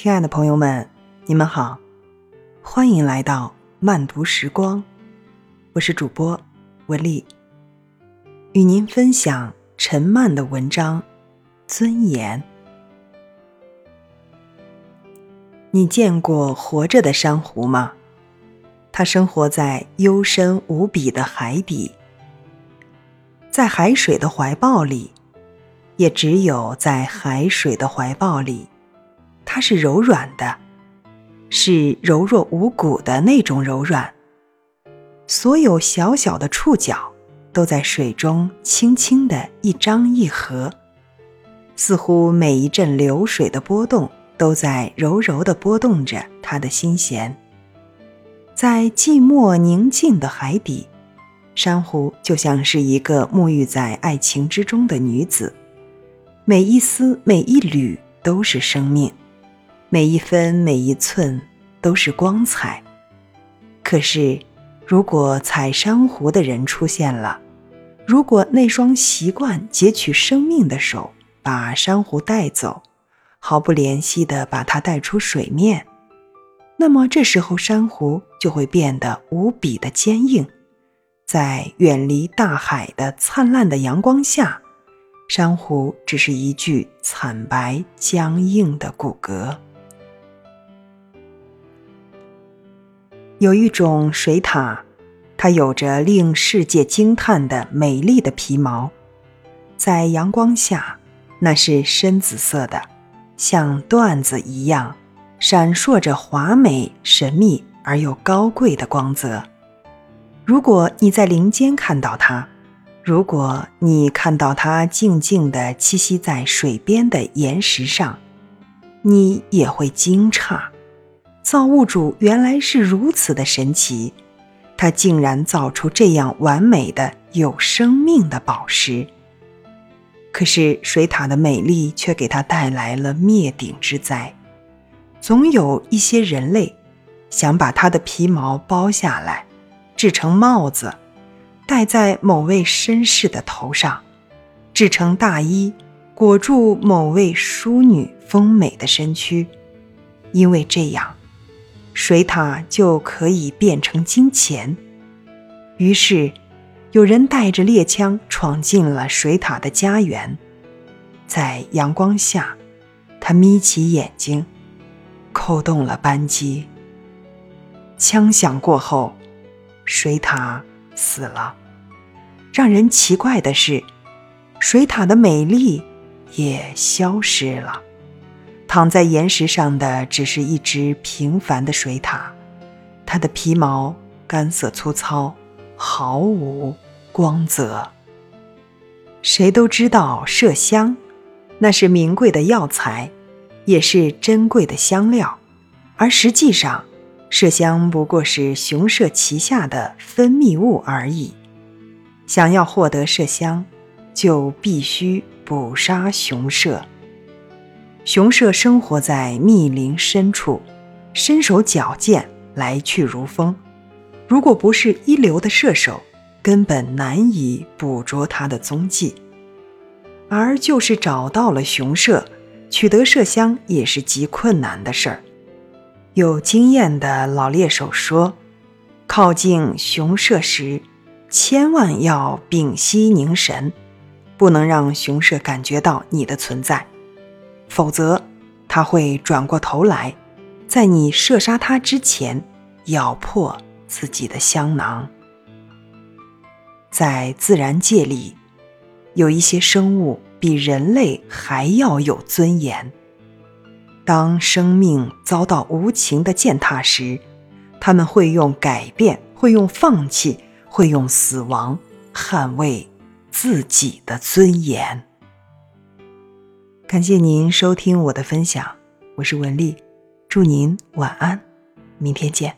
亲爱的朋友们，你们好，欢迎来到慢读时光，我是主播文丽，与您分享陈曼的文章《尊严》。你见过活着的珊瑚吗？它生活在幽深无比的海底，在海水的怀抱里，也只有在海水的怀抱里。它是柔软的，是柔弱无骨的那种柔软。所有小小的触角都在水中轻轻的一张一合，似乎每一阵流水的波动都在柔柔的拨动着他的心弦。在寂寞宁静的海底，珊瑚就像是一个沐浴在爱情之中的女子，每一丝每一缕都是生命。每一分每一寸都是光彩，可是，如果采珊瑚的人出现了，如果那双习惯截取生命的手把珊瑚带走，毫不怜惜地把它带出水面，那么这时候珊瑚就会变得无比的坚硬，在远离大海的灿烂的阳光下，珊瑚只是一具惨白僵硬的骨骼。有一种水獭，它有着令世界惊叹的美丽的皮毛，在阳光下，那是深紫色的，像缎子一样，闪烁着华美、神秘而又高贵的光泽。如果你在林间看到它，如果你看到它静静地栖息在水边的岩石上，你也会惊诧。造物主原来是如此的神奇，他竟然造出这样完美的有生命的宝石。可是水獭的美丽却给他带来了灭顶之灾。总有一些人类想把它的皮毛剥下来，制成帽子，戴在某位绅士的头上；制成大衣，裹住某位淑女丰美的身躯，因为这样。水獭就可以变成金钱。于是，有人带着猎枪闯进了水獭的家园，在阳光下，他眯起眼睛，扣动了扳机。枪响过后，水獭死了。让人奇怪的是，水獭的美丽也消失了。躺在岩石上的只是一只平凡的水獭，它的皮毛干涩粗糙，毫无光泽。谁都知道麝香，那是名贵的药材，也是珍贵的香料，而实际上，麝香不过是雄麝旗下的分泌物而已。想要获得麝香，就必须捕杀雄麝。雄麝生活在密林深处，身手矫健，来去如风。如果不是一流的射手，根本难以捕捉它的踪迹。而就是找到了雄麝，取得麝香也是极困难的事儿。有经验的老猎手说：“靠近雄麝时，千万要屏息凝神，不能让雄麝感觉到你的存在。”否则，他会转过头来，在你射杀他之前，咬破自己的香囊。在自然界里，有一些生物比人类还要有尊严。当生命遭到无情的践踏时，他们会用改变，会用放弃，会用死亡，捍卫自己的尊严。感谢您收听我的分享，我是文丽，祝您晚安，明天见。